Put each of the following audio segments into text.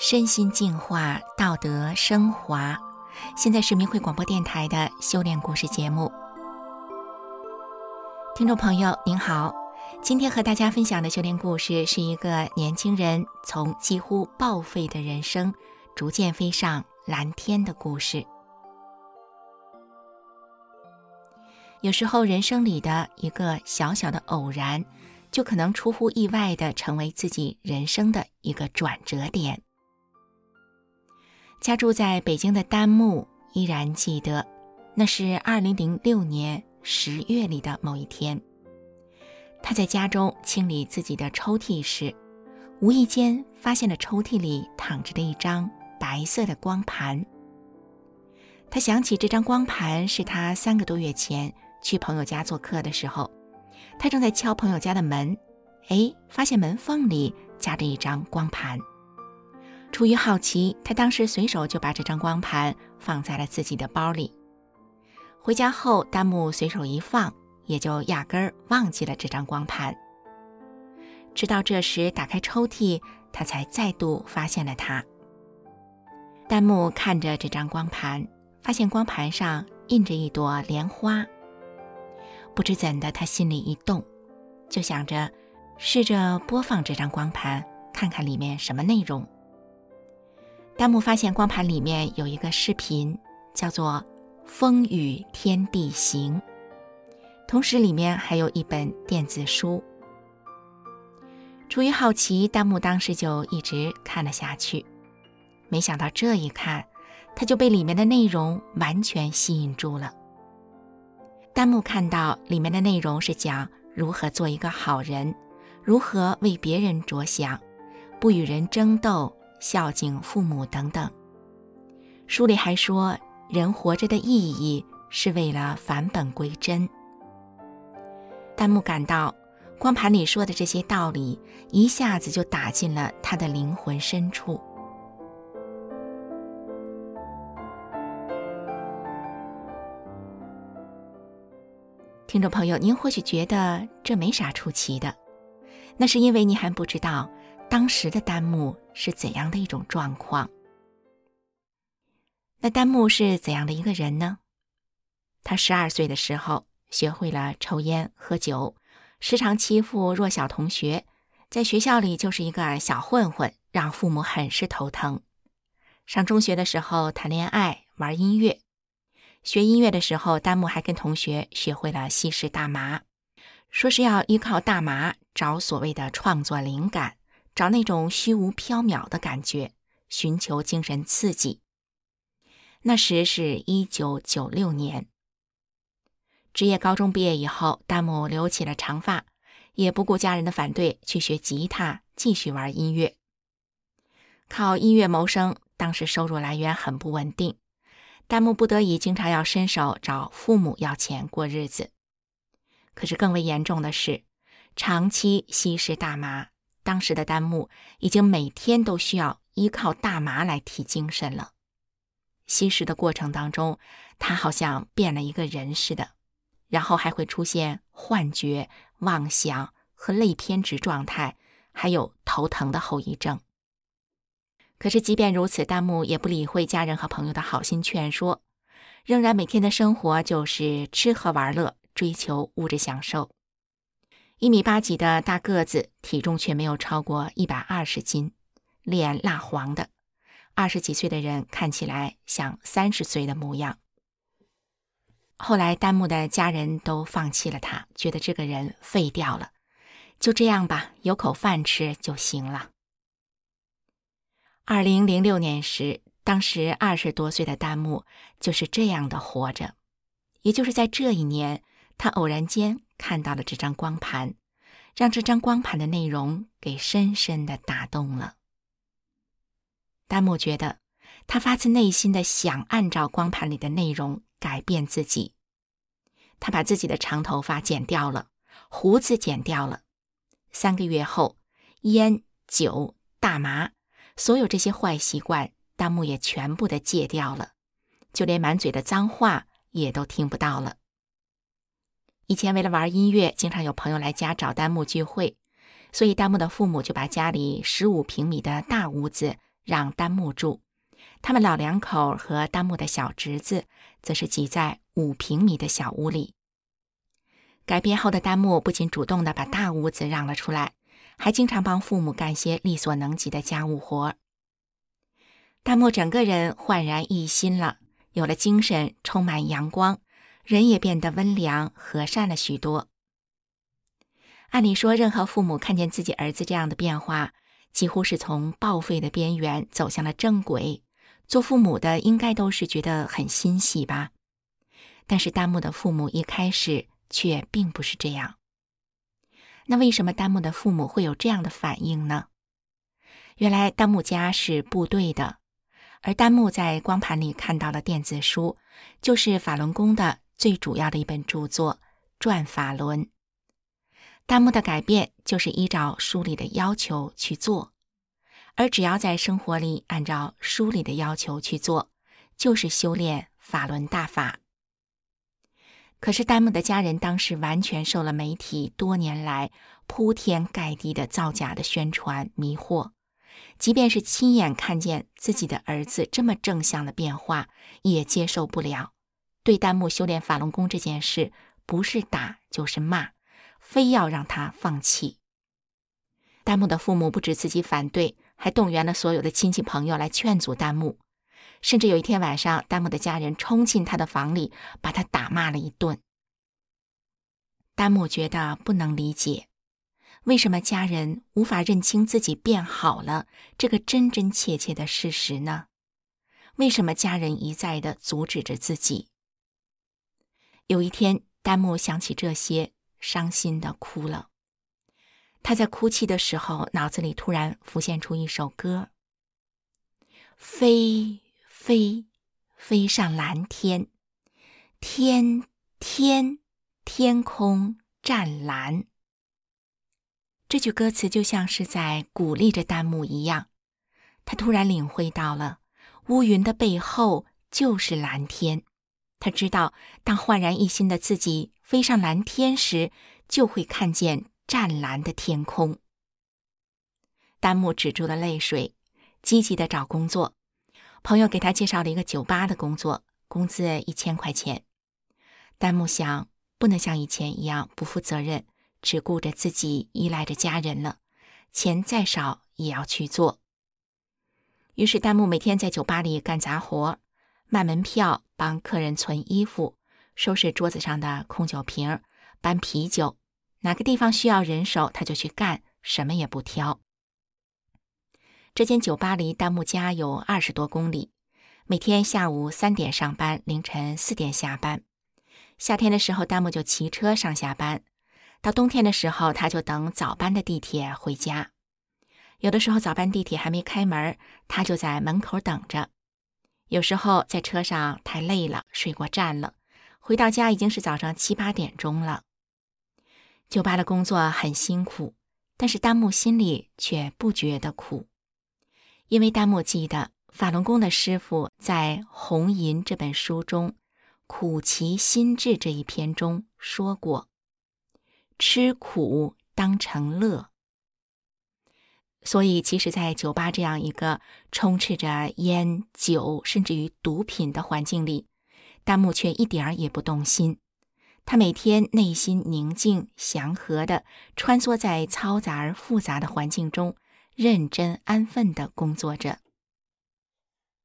身心净化，道德升华。现在是明慧广播电台的修炼故事节目。听众朋友您好，今天和大家分享的修炼故事是一个年轻人从几乎报废的人生，逐渐飞上蓝天的故事。有时候，人生里的一个小小的偶然，就可能出乎意外的成为自己人生的一个转折点。家住在北京的丹木依然记得，那是二零零六年十月里的某一天。他在家中清理自己的抽屉时，无意间发现了抽屉里躺着的一张白色的光盘。他想起这张光盘是他三个多月前去朋友家做客的时候，他正在敲朋友家的门，哎，发现门缝里夹着一张光盘。出于好奇，他当时随手就把这张光盘放在了自己的包里。回家后，丹木随手一放，也就压根儿忘记了这张光盘。直到这时打开抽屉，他才再度发现了它。丹木看着这张光盘，发现光盘上印着一朵莲花。不知怎的，他心里一动，就想着试着播放这张光盘，看看里面什么内容。弹幕发现光盘里面有一个视频，叫做《风雨天地行》，同时里面还有一本电子书。出于好奇，弹幕当时就一直看了下去。没想到这一看，他就被里面的内容完全吸引住了。丹木看到里面的内容是讲如何做一个好人，如何为别人着想，不与人争斗。孝敬父母等等。书里还说，人活着的意义是为了返本归真。弹幕感到，光盘里说的这些道理一下子就打进了他的灵魂深处。听众朋友，您或许觉得这没啥出奇的，那是因为您还不知道。当时的丹木是怎样的一种状况？那丹木是怎样的一个人呢？他十二岁的时候学会了抽烟喝酒，时常欺负弱小同学，在学校里就是一个小混混，让父母很是头疼。上中学的时候谈恋爱、玩音乐，学音乐的时候，丹木还跟同学学会了吸食大麻，说是要依靠大麻找所谓的创作灵感。找那种虚无缥缈的感觉，寻求精神刺激。那时是一九九六年，职业高中毕业以后，丹木留起了长发，也不顾家人的反对，去学吉他，继续玩音乐。靠音乐谋生，当时收入来源很不稳定，丹木不得已经常要伸手找父母要钱过日子。可是更为严重的是，长期吸食大麻。当时的丹木已经每天都需要依靠大麻来提精神了。吸食的过程当中，他好像变了一个人似的，然后还会出现幻觉、妄想和类偏执状态，还有头疼的后遗症。可是即便如此，丹木也不理会家人和朋友的好心劝说，仍然每天的生活就是吃喝玩乐，追求物质享受。一米八几的大个子，体重却没有超过一百二十斤，脸蜡黄的，二十几岁的人看起来像三十岁的模样。后来，丹木的家人都放弃了他，觉得这个人废掉了，就这样吧，有口饭吃就行了。二零零六年时，当时二十多岁的丹木就是这样的活着，也就是在这一年，他偶然间。看到了这张光盘，让这张光盘的内容给深深的打动了。丹木觉得，他发自内心的想按照光盘里的内容改变自己。他把自己的长头发剪掉了，胡子剪掉了。三个月后，烟、酒、大麻，所有这些坏习惯，丹木也全部的戒掉了，就连满嘴的脏话也都听不到了。以前为了玩音乐，经常有朋友来家找丹木聚会，所以丹木的父母就把家里十五平米的大屋子让丹木住，他们老两口和丹木的小侄子则是挤在五平米的小屋里。改变后的丹木不仅主动的把大屋子让了出来，还经常帮父母干些力所能及的家务活。大木整个人焕然一新了，有了精神，充满阳光，人也变得温良和善了许多。按理说，任何父母看见自己儿子这样的变化，几乎是从报废的边缘走向了正轨，做父母的应该都是觉得很欣喜吧。但是大木的父母一开始却并不是这样。那为什么丹木的父母会有这样的反应呢？原来丹木家是部队的。而丹木在光盘里看到的电子书，就是法轮功的最主要的一本著作《转法轮》。丹木的改变就是依照书里的要求去做，而只要在生活里按照书里的要求去做，就是修炼法轮大法。可是丹木的家人当时完全受了媒体多年来铺天盖地的造假的宣传迷惑。即便是亲眼看见自己的儿子这么正向的变化，也接受不了。对丹木修炼法轮功这件事，不是打就是骂，非要让他放弃。丹木的父母不止自己反对，还动员了所有的亲戚朋友来劝阻丹木。甚至有一天晚上，丹木的家人冲进他的房里，把他打骂了一顿。丹木觉得不能理解。为什么家人无法认清自己变好了这个真真切切的事实呢？为什么家人一再的阻止着自己？有一天，丹木想起这些，伤心的哭了。他在哭泣的时候，脑子里突然浮现出一首歌：飞飞飞上蓝天，天天天空湛蓝。这句歌词就像是在鼓励着丹木一样，他突然领会到了乌云的背后就是蓝天。他知道，当焕然一新的自己飞上蓝天时，就会看见湛蓝的天空。丹木止住了泪水，积极的找工作。朋友给他介绍了一个酒吧的工作，工资一千块钱。丹木想，不能像以前一样不负责任。只顾着自己，依赖着家人了，钱再少也要去做。于是，弹幕每天在酒吧里干杂活，卖门票、帮客人存衣服、收拾桌子上的空酒瓶、搬啤酒。哪个地方需要人手，他就去干，什么也不挑。这间酒吧离丹木家有二十多公里，每天下午三点上班，凌晨四点下班。夏天的时候，丹木就骑车上下班。到冬天的时候，他就等早班的地铁回家。有的时候早班地铁还没开门，他就在门口等着。有时候在车上太累了，睡过站了，回到家已经是早上七八点钟了。酒吧的工作很辛苦，但是丹木心里却不觉得苦，因为丹木记得法轮功的师傅在《红银》这本书中《苦其心志》这一篇中说过。吃苦当成乐，所以即使在酒吧这样一个充斥着烟酒甚至于毒品的环境里，丹木却一点儿也不动心。他每天内心宁静祥和地穿梭在嘈杂而复杂的环境中，认真安分的工作着。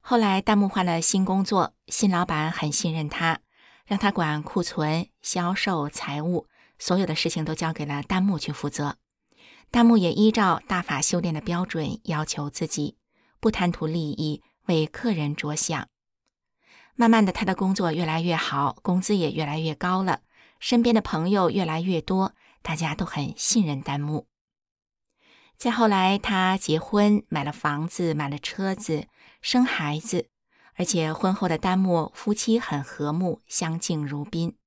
后来，弹幕换了新工作，新老板很信任他，让他管库存、销售、财务。所有的事情都交给了弹幕去负责，弹幕也依照大法修炼的标准要求自己，不贪图利益，为客人着想。慢慢的，他的工作越来越好，工资也越来越高了，身边的朋友越来越多，大家都很信任弹幕。再后来，他结婚，买了房子，买了车子，生孩子，而且婚后的丹木夫妻很和睦，相敬如宾。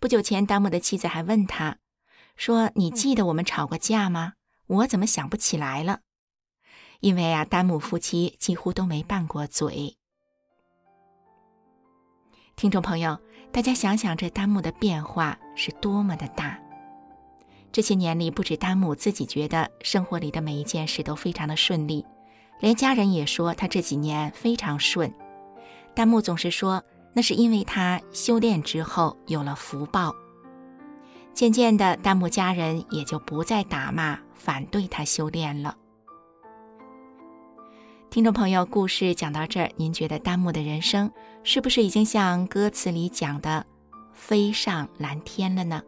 不久前，丹木的妻子还问他，说：“你记得我们吵过架吗？我怎么想不起来了？”因为啊，丹木夫妻几乎都没拌过嘴。听众朋友，大家想想，这丹木的变化是多么的大。这些年里，不止丹木自己觉得生活里的每一件事都非常的顺利，连家人也说他这几年非常顺。丹木总是说，那是因为他修炼之后有了福报。渐渐的，丹木家人也就不再打骂反对他修炼了。听众朋友，故事讲到这儿，您觉得丹木的人生是不是已经像歌词里讲的飞上蓝天了呢？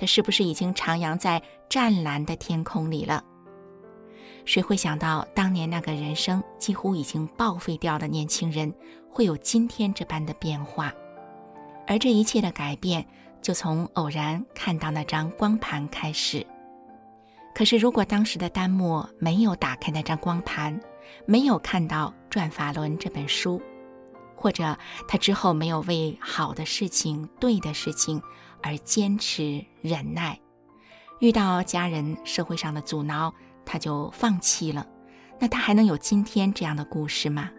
他是不是已经徜徉在湛蓝的天空里了？谁会想到，当年那个人生几乎已经报废掉的年轻人，会有今天这般的变化？而这一切的改变，就从偶然看到那张光盘开始。可是，如果当时的丹木没有打开那张光盘，没有看到《转法轮》这本书，或者他之后没有为好的事情、对的事情而坚持忍耐，遇到家人、社会上的阻挠，他就放弃了，那他还能有今天这样的故事吗？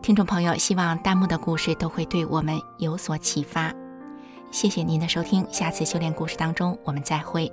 听众朋友，希望弹幕的故事都会对我们有所启发。谢谢您的收听，下次修炼故事当中我们再会。